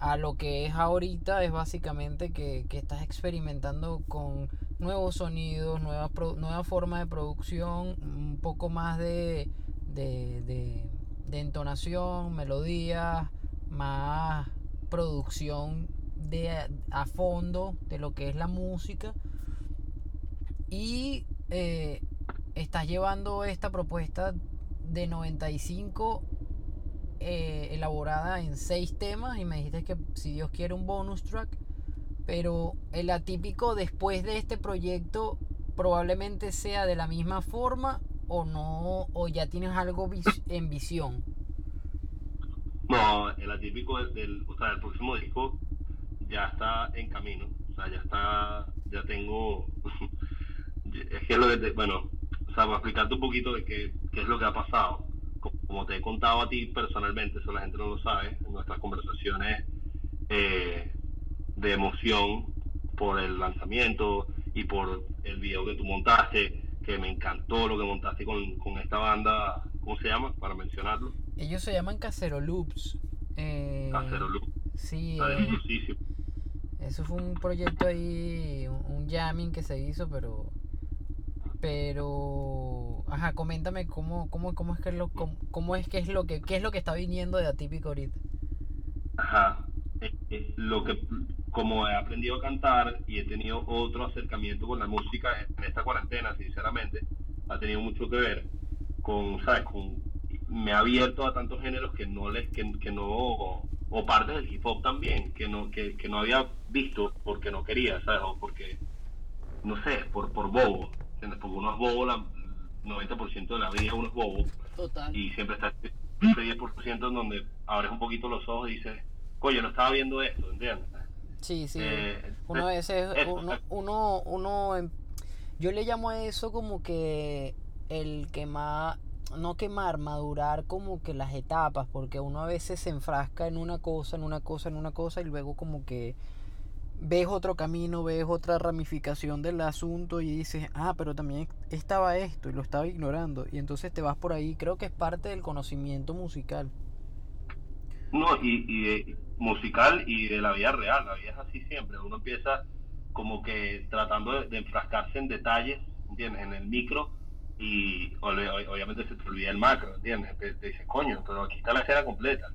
a lo que es ahorita es básicamente que, que estás experimentando con nuevos sonidos, nuevas pro- nueva forma de producción, un poco más de, de, de- entonación, melodías, más producción de a, a fondo de lo que es la música. Y eh, estás llevando esta propuesta de 95 eh, elaborada en seis temas y me dijiste que si Dios quiere un bonus track, pero el atípico después de este proyecto probablemente sea de la misma forma o no, o ya tienes algo vis- en visión. No, el atípico del, del, o sea, el próximo disco ya está en camino, o sea, ya está, ya tengo, es que lo de, bueno, o sea, para explicarte un poquito de qué, qué es lo que ha pasado, Co- como te he contado a ti personalmente, eso la gente no lo sabe, en nuestras conversaciones eh, de emoción por el lanzamiento y por el video que tú montaste, que me encantó lo que montaste con, con esta banda, ¿cómo se llama? Para mencionarlo, Ellos se llaman Casero Loops. Eh, Casero Loop, Sí, eh. Eso fue un proyecto ahí, un un jamming que se hizo, pero. Pero. Ajá, coméntame cómo, cómo, cómo es que es lo, cómo, cómo es que es lo que, qué es lo que está viniendo de Atípico ahorita. Ajá. Eh, eh, lo que, como he aprendido a cantar y he tenido otro acercamiento con la música en esta cuarentena, sinceramente, ha tenido mucho que ver con, ¿sabes? Con, me ha abierto a tantos géneros que no les, que, que no, o partes del hip hop también, que no, que, que no había visto porque no quería, ¿sabes? O porque, no sé, por, por bobo, ¿entiendes? Porque uno es bobo, la 90% de la vida uno es bobo Total. y siempre está ese 10% en donde abres un poquito los ojos y dices, coño, no estaba viendo esto, ¿entiendes? Sí, sí. Eh, uno a eh, veces, eso, uno, eh. uno, uno, em- yo le llamo a eso como que el quemar, no quemar, madurar como que las etapas, porque uno a veces se enfrasca en una cosa, en una cosa, en una cosa y luego como que ves otro camino, ves otra ramificación del asunto y dices, ah, pero también estaba esto y lo estaba ignorando y entonces te vas por ahí, creo que es parte del conocimiento musical. No, y, y de- musical y de la vida real, la vida es así siempre, uno empieza como que tratando de, de enfrascarse en detalles, ¿entiendes? En el micro y obviamente se te olvida el macro, ¿entiendes? Te, te dices, coño, pero aquí está la escena completa.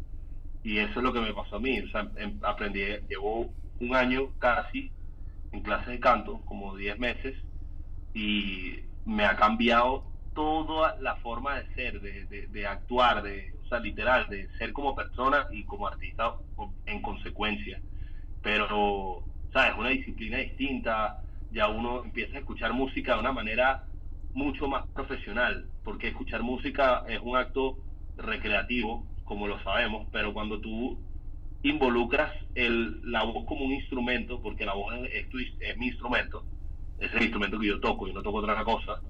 Y eso es lo que me pasó a mí, o sea, em- aprendí, llevo un año casi en clases de canto, como 10 meses, y me ha cambiado toda la forma de ser, de, de, de actuar, de, o sea, literal, de ser como persona y como artista en consecuencia. Pero, ¿sabes? Una disciplina distinta, ya uno empieza a escuchar música de una manera mucho más profesional, porque escuchar música es un acto recreativo, como lo sabemos, pero cuando tú involucras el, la voz como un instrumento, porque la voz es, es, mi instrumento, es el instrumento que yo toco y no toco otra cosa,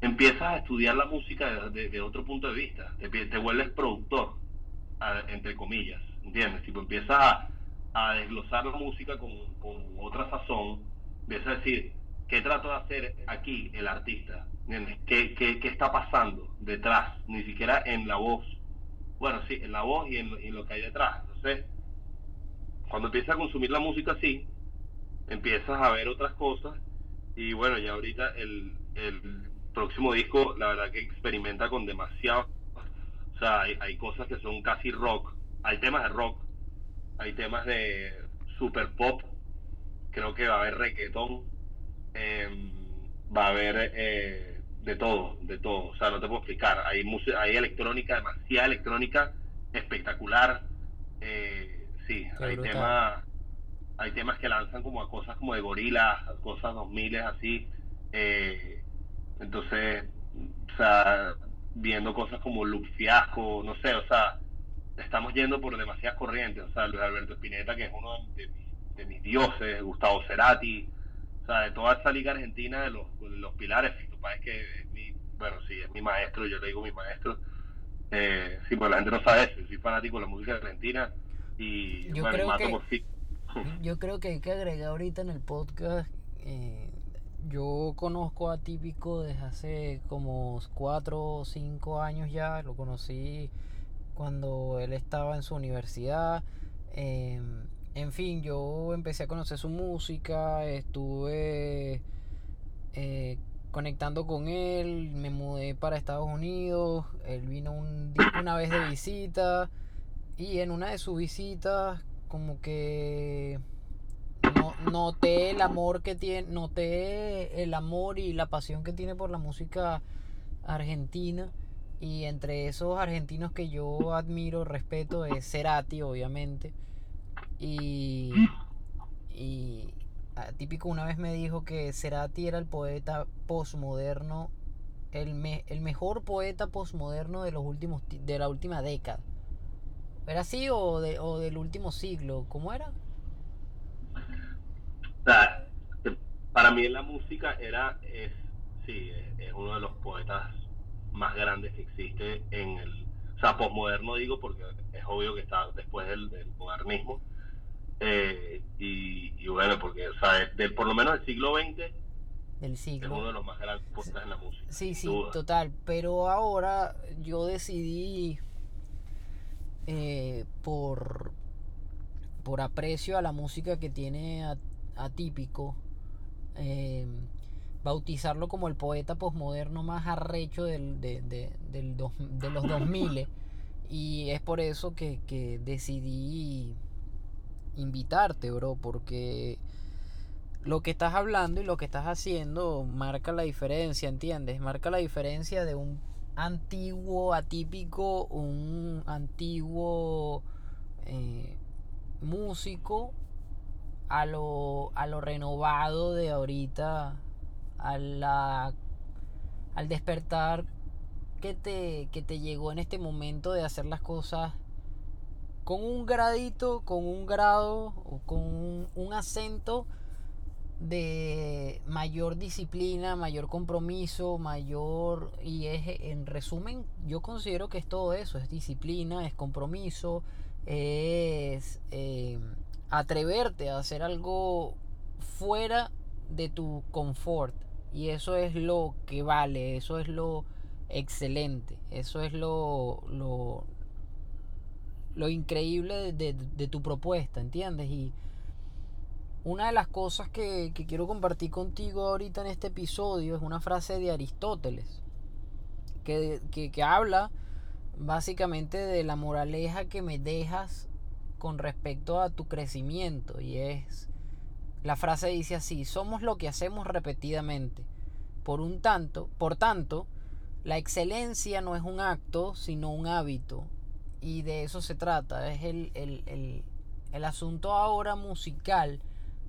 empiezas a estudiar la música de, otro punto de vista, te, te vuelves productor, entre comillas, ¿entiendes? Tipo, empiezas a, a desglosar la música con, con, otra sazón, empiezas a decir, ¿qué trato de hacer aquí el artista? ¿Entiendes? ¿Qué, qué, qué está pasando detrás? Ni siquiera en la voz. Bueno, sí, en la voz y en, lo que hay detrás. Entonces, cuando empiezas a consumir la música así, empiezas a ver otras cosas y bueno, ya ahorita el, el próximo disco, la verdad que experimenta con demasiado, o sea, hay, hay cosas que son casi rock, hay temas de rock, hay temas de super pop, creo que va a haber reggaetón, em, va a haber eh, de todo, de todo, o sea, no te puedo explicar, hay, hay electrónica, demasiada electrónica espectacular, eh, sí, hay temas hay temas que lanzan como a cosas como de gorilas, cosas 2000 así, eh, entonces, o sea, viendo cosas como Luke Fiasco, no sé, o sea, estamos yendo por demasiadas corrientes. O sea, Luis Alberto Spinetta, que es uno de, mis dioses, Gustavo Cerati, o sea, de toda esa liga argentina de los, los pilares. tu es que es mi, bueno, sí, es mi maestro, yo le digo mi maestro. Eh, sí, pues la gente no sabe eso, yo soy fanático de la música argentina y yo creo que, Yo creo que hay que agregar ahorita en el podcast. Eh, yo conozco a Típico desde hace como 4 o 5 años ya. Lo conocí cuando él estaba en su universidad. Em, en fin, yo empecé a conocer su música, estuve eh, conectando con él, me mudé para Estados Unidos, él vino una vez de visita y en una de sus visitas como que noté el amor que tiene, noté el amor y la pasión que tiene por la música argentina y entre esos argentinos que yo admiro, respeto, es Cerati, obviamente. Y, y típico una vez me dijo que Cerati era el poeta postmoderno, el, el mejor poeta postmoderno de los últimos de la última década. ¿Era así o, de, o del último siglo? ¿Cómo era? Para mí la música era, es, sí, es uno de los poetas más grandes que existe en el, o sea, posmoderno digo porque es obvio que está después del, modernismo, eh, y, bueno, porque, o sea, del, por lo menos del siglo XX, del siglo. Es uno de los más grandes poetas en la música. Sí, sí, total. Pero ahora yo decidí eh, por, por aprecio a la música que tiene atípico. Eh, bautizarlo como el poeta posmoderno más arrecho del, de, de, del de los 2000. y es por eso que, que decidí invitarte, bro, porque lo que estás hablando y lo que estás haciendo marca la diferencia, ¿entiendes? Marca la diferencia de un antiguo atípico, un antiguo eh, músico a lo, a lo renovado de ahorita la, al despertar que te, que te llegó en este momento de hacer las cosas con un gradito, con un grado con un, acento de mayor disciplina, mayor compromiso, mayor... Y es, en resumen, yo considero que es todo eso, es disciplina, es compromiso, es eh, atreverte a hacer algo fuera de tu confort. Y eso es lo que vale, eso es lo excelente, eso es lo, lo, lo increíble de, tu propuesta, ¿entiendes? Y una de las cosas que, quiero compartir contigo ahorita en este episodio es una frase de Aristóteles, que, que habla básicamente de la moraleja que me dejas con respecto a tu crecimiento y es la frase dice así, somos lo que hacemos repetidamente. Por un tanto, por tanto, la excelencia no es un acto, sino un hábito. Y de eso se trata. Es el, el, el asunto ahora musical.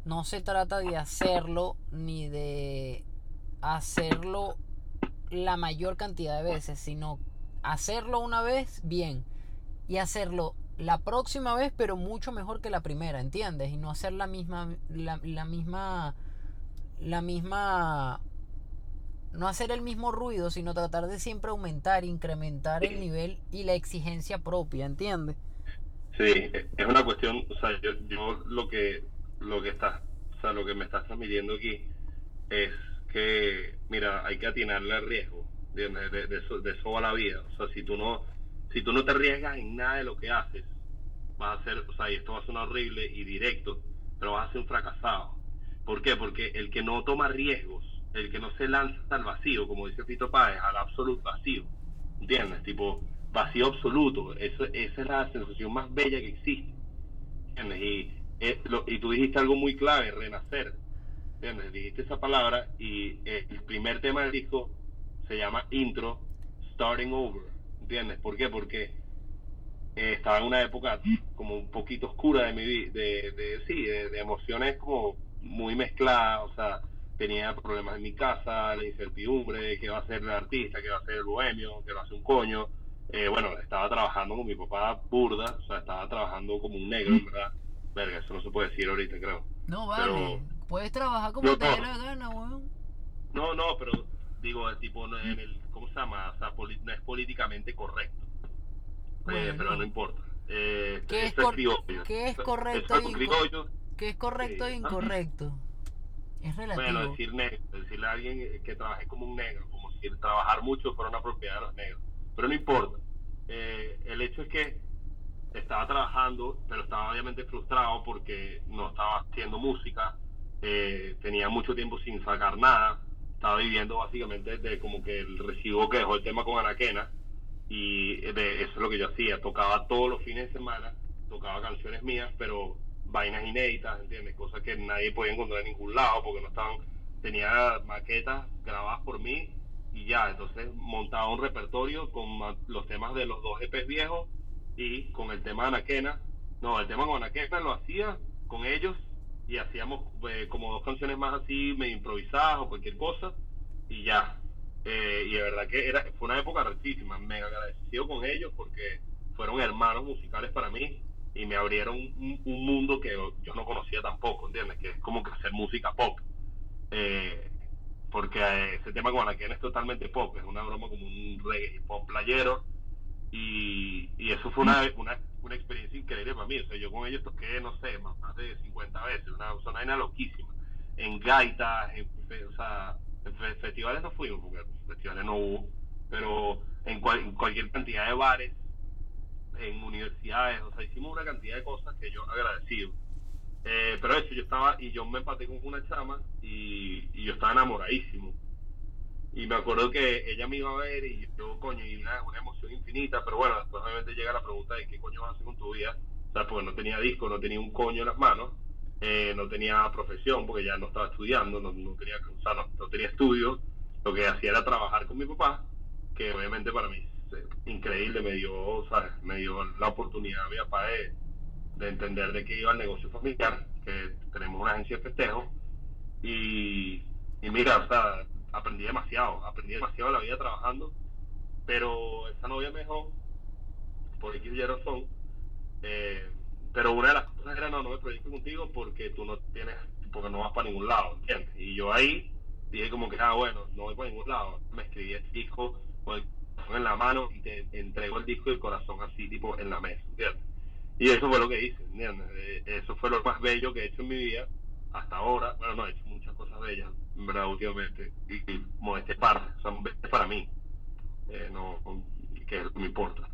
No se trata de hacerlo ni de hacerlo la mayor cantidad de veces, sino hacerlo una vez bien y hacerlo la próxima vez, pero mucho mejor que la primera, ¿entiendes? Y no hacer la misma, la, la misma, la misma, no hacer el mismo ruido, sino tratar de siempre aumentar, incrementar el nivel y la exigencia propia, ¿entiendes? Sí, es una cuestión, o sea, yo, yo lo que, lo que estás, o sea, lo que me estás transmitiendo aquí es que, mira, hay que atinarle al riesgo, de, de, eso, de eso va la vida, o sea, si tú no, si tú no te arriesgas en nada de lo que haces, vas a ser, o sea, y esto va a sonar horrible y directo, pero vas a ser un fracasado. ¿Por qué? Porque el que no toma riesgos, el que no se lanza al vacío, como dice Fito Páez, al absoluto vacío, ¿entiendes? Tipo, vacío absoluto, eso, esa es la sensación más bella que existe, ¿entiendes? Y, eh, y tú dijiste algo muy clave, renacer, ¿entiendes? Dijiste esa palabra y el primer tema del disco se llama intro, starting over, ¿entiendes? ¿Por qué? Porque eh, estaba en una época como un poquito oscura de mi vida, de, de, sí, de, emociones como muy mezcladas, o sea, tenía problemas en mi casa, la incertidumbre, qué va a ser el artista, qué va a ser el bohemio, qué va a ser un coño. Eh, bueno, estaba trabajando con mi papá burda, o sea, estaba trabajando como un negro, ¿verdad? Verga, eso no se puede decir ahorita, creo. No, vale. Puedes trabajar como te dé la gana, weón. No, no, pero digo, tipo, en el, ¿cómo se llama? O sea, no es políticamente correcto. Eh, pero no importa. Eh, ¿Qué, es, ¿Qué es correcto ¿Qué es correcto e incorrecto? Es relativo. Bueno, decir negro, decirle a alguien que trabaje como un negro, como si trabajar mucho fuera una propiedad de los negros. Pero no importa. Eh, el hecho es que estaba trabajando, pero estaba obviamente frustrado porque no estaba haciendo música, eh, tenía mucho tiempo sin sacar nada, estaba viviendo básicamente de como que el recibo que dejó el tema con Anaquena y de, eso es lo que yo hacía, tocaba todos los fines de semana, tocaba canciones mías, pero vainas inéditas, ¿entiendes? Cosas que nadie podía encontrar en ningún lado porque no estaban, tenía maquetas grabadas por mí y ya, entonces montaba un repertorio con los temas de los dos EPs viejos y con el tema de Anaquena, no, el tema con Anaquena lo hacía con ellos y hacíamos eh, como dos canciones más así, me improvisadas o cualquier cosa y ya, eh, y de verdad que era, fue una época rechísima, mega agradecido con ellos porque fueron hermanos musicales para mí y me abrieron un, mundo que yo no conocía tampoco, ¿entiendes? Que es como que hacer música pop. Eh, porque ese tema con Anakin es totalmente pop, es una broma como un reggae pop playero y, y eso fue una, una, una, experiencia increíble para mí. O sea, yo con ellos toqué, no sé, más, de 50 veces, una, vaina loquísima. En gaitas, en, o sea, en festivales no fuimos, porque festivales no hubo, pero en, cualquier cantidad de bares, en universidades, o sea, hicimos una cantidad de cosas que yo agradecido. Eh, pero eso, yo estaba, y yo me empaté con una chama y, yo estaba enamoradísimo. Y me acuerdo que ella me iba a ver y yo, coño, y una, una emoción infinita, pero bueno, después obviamente llega la pregunta de qué coño vas a hacer con tu vida. O sea, porque no tenía disco, no tenía un coño en las manos eh, no tenía profesión porque ya no estaba estudiando, no, no tenía, o no, tenía estudios, lo que hacía era trabajar con mi papá, que obviamente para mí es increíble, me dio, me dio la oportunidad mi papá de, entender de qué iba el negocio familiar, que tenemos una agencia de festejo, y, y mira, o sea, aprendí demasiado, aprendí demasiado la vida trabajando, pero esa novia me dejó, por X y razón, eh, pero una de las cosas era, no, no me proyecto contigo porque tú no tienes, porque no vas para ningún lado, ¿entiendes? Y yo ahí dije como que, ah, bueno, no voy para ningún lado. Me escribí el disco con el corazón en la mano y te entrego el disco y el corazón así, tipo, en la mesa, ¿entiendes? Y eso fue lo que hice, ¿entiendes? Eh, eso fue lo más bello que he hecho en mi vida hasta ahora. Bueno, no, he hecho muchas cosas bellas, verdad, últimamente. Y, y este parte, son para mí, eh, no, que es lo que me importa.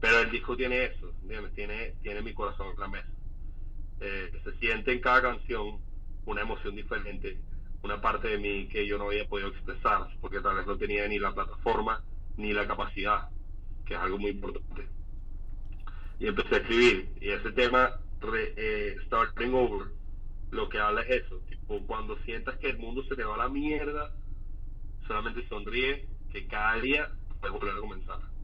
Pero el disco tiene eso, tiene, tiene mi corazón en la mesa. Eh, se siente en cada canción una emoción diferente, una parte de mí que yo no había podido expresar, porque tal vez no tenía ni la plataforma ni la capacidad, que es algo muy importante. Y empecé a escribir, y ese tema, eh, Starting Over, lo que habla es eso, tipo, cuando sientas que el mundo se te va a la mierda, solamente sonríe, que cada día puedes volver a comenzar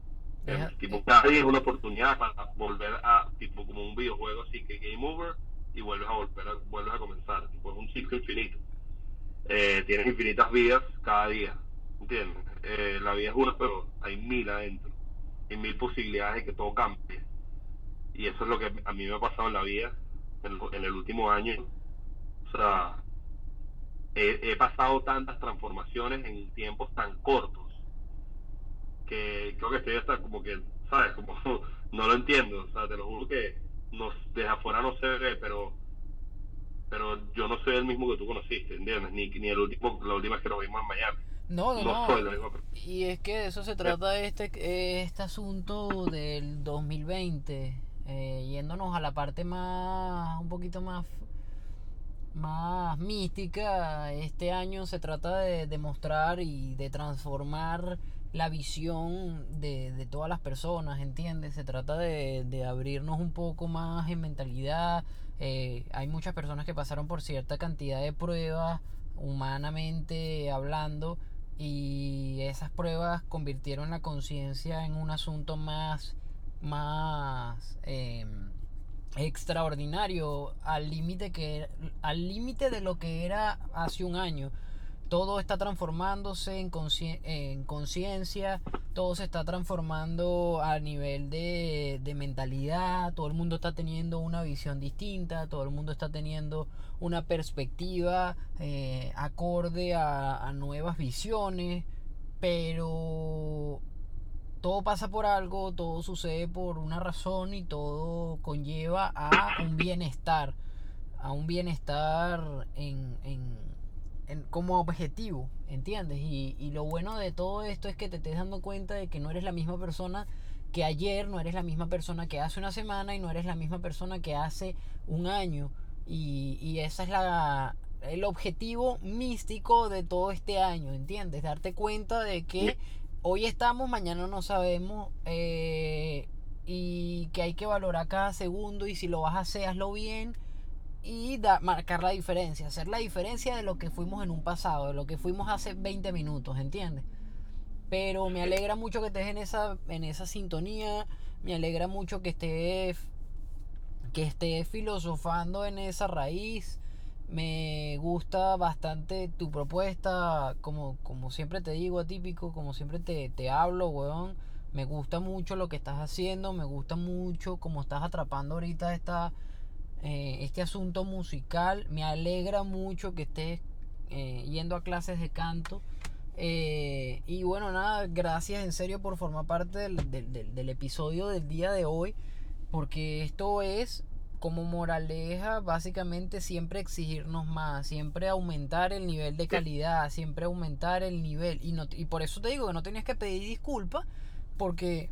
tipo, cada día es una oportunidad para volver a, tipo, como un videojuego así que game over y vuelves a volver a, vuelves a comenzar. Tipo, es un ciclo infinito. Eh, tienes infinitas vidas cada día, ¿entiendes? Eh, la vida es una, pero hay mil adentro. Hay mil posibilidades de que todo cambie. y eso es lo que a mí me ha pasado en la vida en, en el último año. Sea, he, he, pasado tantas transformaciones en tiempos tan cortos que creo que estoy hasta como que, ¿sabes? Como no lo entiendo, o sea, te lo juro que nos, desde afuera no se ve, pero pero yo no soy el mismo que tú conociste, ¿entiendes? Ni, ni el último, la última vez que nos vimos en Miami. No, no, no. Y es que de eso se trata este, este asunto del 2020, eh, yéndonos a la parte más, un poquito más, más mística. Este año se trata de demostrar y de transformar la visión de, de todas las personas, ¿entiendes? Se trata de, de abrirnos un poco más en mentalidad. Eh, hay muchas personas que pasaron por cierta cantidad de pruebas, humanamente hablando, y esas pruebas convirtieron la conciencia en un asunto más, más em, extraordinario, al límite que al límite de lo que era hace un año. Todo está transformándose en conciencia, todo se está transformando a nivel de, mentalidad, todo el mundo está teniendo una visión distinta, todo el mundo está teniendo una perspectiva eh, acorde a, a nuevas visiones, pero todo pasa por algo, todo sucede por una razón y todo conlleva a un bienestar, a un bienestar en, en como objetivo, ¿entiendes? Y, y, lo bueno de todo esto es que te estés dando cuenta de que no eres la misma persona que ayer, no eres la misma persona que hace una semana y no eres la misma persona que hace un año. Y, y esa es la, el objetivo místico de todo este año, ¿entiendes? Darte cuenta de que hoy estamos, mañana no sabemos eh, y que hay que valorar cada segundo y si lo vas a hacer, hazlo bien y marcar la diferencia, hacer la diferencia de lo que fuimos en un pasado, de lo que fuimos hace 20 minutos, ¿entiendes? Pero me alegra mucho que estés en esa, en esa sintonía, me alegra mucho que estés, que estés filosofando en esa raíz, me gusta bastante tu propuesta, como, como siempre te digo, atípico, como siempre te, te hablo, weón. Me gusta mucho lo que estás haciendo, me gusta mucho cómo estás atrapando ahorita esta eh, este asunto musical. Me alegra mucho que estés eh, yendo a clases de canto. Eh, y bueno, nada, gracias en serio por formar parte del, episodio del día de hoy. Porque esto es como moraleja, básicamente siempre exigirnos más, siempre aumentar el nivel de calidad, siempre aumentar el nivel. Y, no, y por eso te digo que no tienes que pedir disculpas, porque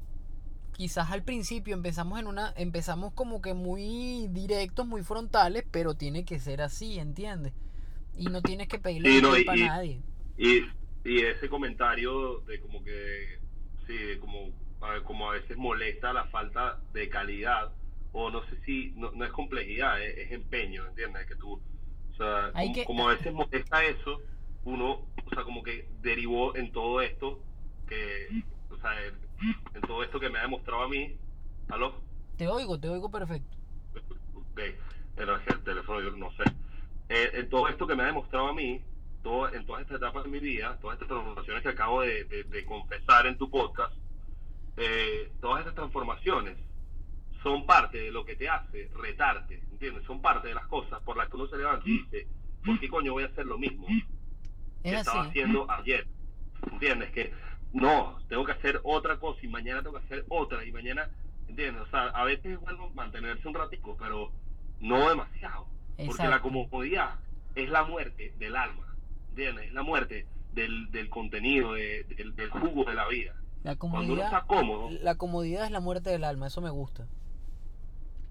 quizás al principio empezamos en una empezamos como que muy directos, muy frontales, pero tiene que ser así, ¿entiendes? Y no tienes que pedirle disculpas a nadie. Y, y ese comentario de como que sí, como como a veces molesta la falta de calidad o no sé si no, es complejidad, es, empeño, ¿entiendes? Que tú o sea, como, como a veces molesta eso, uno, o sea, como que derivó en todo esto que o sea, en todo esto que me ha demostrado a mí. ¿Aló? Te oigo, te oigo perfecto. Ok, pero es el teléfono yo no sé. Eh, en todo esto que me ha demostrado a mí, todo, en todas estas etapas de mi vida, todas estas transformaciones que acabo de, de, confesar en tu podcast, eh, todas estas transformaciones son parte de lo que te hace retarte, ¿entiendes? Son parte de las cosas por las que uno se levanta y dice, ¿por qué coño voy a hacer lo mismo que estaba haciendo ayer? ¿Entiendes? Que no, tengo que hacer otra cosa y mañana tengo que hacer otra y mañana, ¿entiendes? O sea, a veces es bueno mantenerse un ratico, pero no demasiado. Porque la comodidad es la muerte del alma, ¿entiendes? Es la muerte del, del contenido, del, del, jugo de la vida. La comodidad, Cuando uno está cómodo. La comodidad es la muerte del alma, eso me gusta.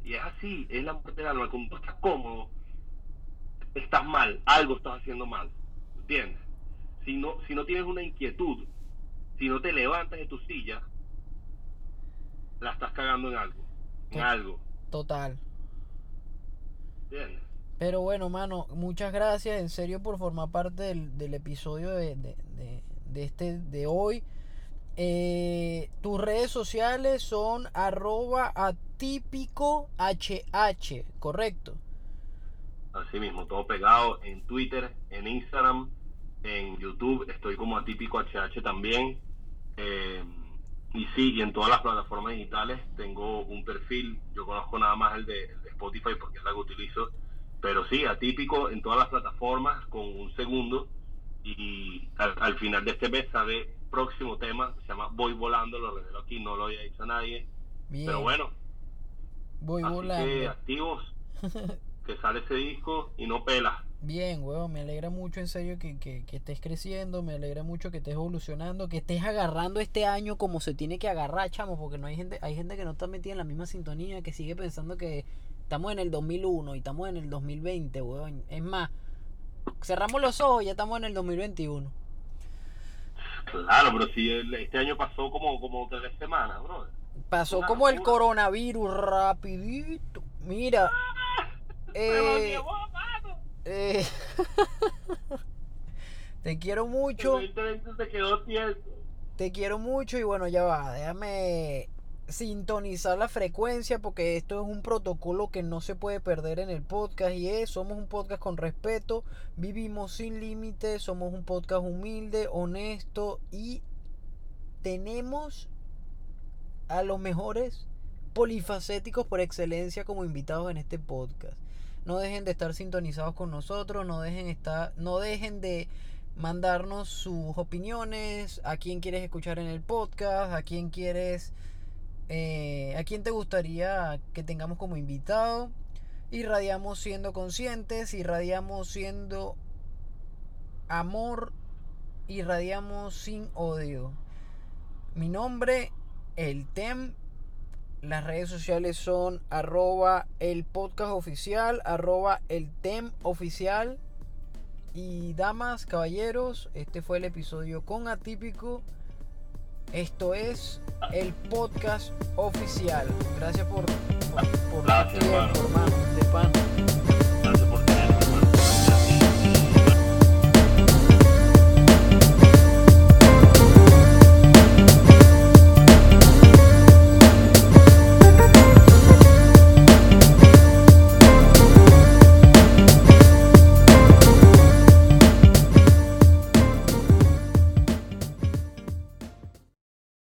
Y es así, es la muerte del alma. Cuando tú estás cómodo, estás mal, algo estás haciendo mal, ¿entiendes? Si no, si no tienes una inquietud si no te levantas de tu silla, la estás cagando en algo. En algo. Total. Bien. Pero bueno, mano, muchas gracias en serio por formar parte del, episodio de, de, este de hoy. Eh, tus redes sociales son arroba atípico hh, ¿correcto? Así mismo, todo pegado en Twitter, en Instagram, en YouTube, estoy como atípico hh también. Eh, y sí, y en todas las plataformas digitales tengo un perfil, yo conozco nada más el de, el de Spotify porque es la que utilizo. Pero sí, atípico en todas las plataformas con un segundo. Y al, al final de este mes sale próximo tema, se llama Voy Volando, lo revelo aquí, no lo había dicho a nadie. Bien. Pero bueno, Voy así volando. que activos, que sale ese disco y no pela. Bien, weón, me alegra mucho en serio que, que, que estés creciendo, me alegra mucho que estés evolucionando, que estés agarrando este año como se tiene que agarrar, chamo, porque no hay gente, hay gente que no está metida en la misma sintonía, que sigue pensando que estamos en el 2001 y estamos en el 2020, weón. Es más, cerramos los ojos y ya estamos en el 2021. Claro, pero si el- este año pasó como, como tres semanas, bro. Pasó Una como el coronavirus rapidito. Mira, eh, eh, te quiero mucho. El 2020 se quedó tieso. Te quiero mucho y bueno, ya va, déjame sintonizar la frecuencia porque esto es un protocolo que no se puede perder en el podcast y es, somos un podcast con respeto, vivimos sin límites, somos un podcast humilde, honesto y tenemos a los mejores polifacéticos por excelencia como invitados en este podcast. No dejen de estar sintonizados con nosotros, no dejen estar, no dejen de mandarnos sus opiniones, a quién quieres escuchar en el podcast, a quién quieres, eh, a quién te gustaría que tengamos como invitado. Irradiamos siendo conscientes, irradiamos siendo amor, irradiamos sin odio. Mi nombre, el TEM. Las redes sociales son arroba el podcast oficial, arroba el TEM oficial. Y damas, caballeros, este fue el episodio con Atípico. Esto es el podcast oficial. Gracias por, por, por Gracias, hermano, de pan.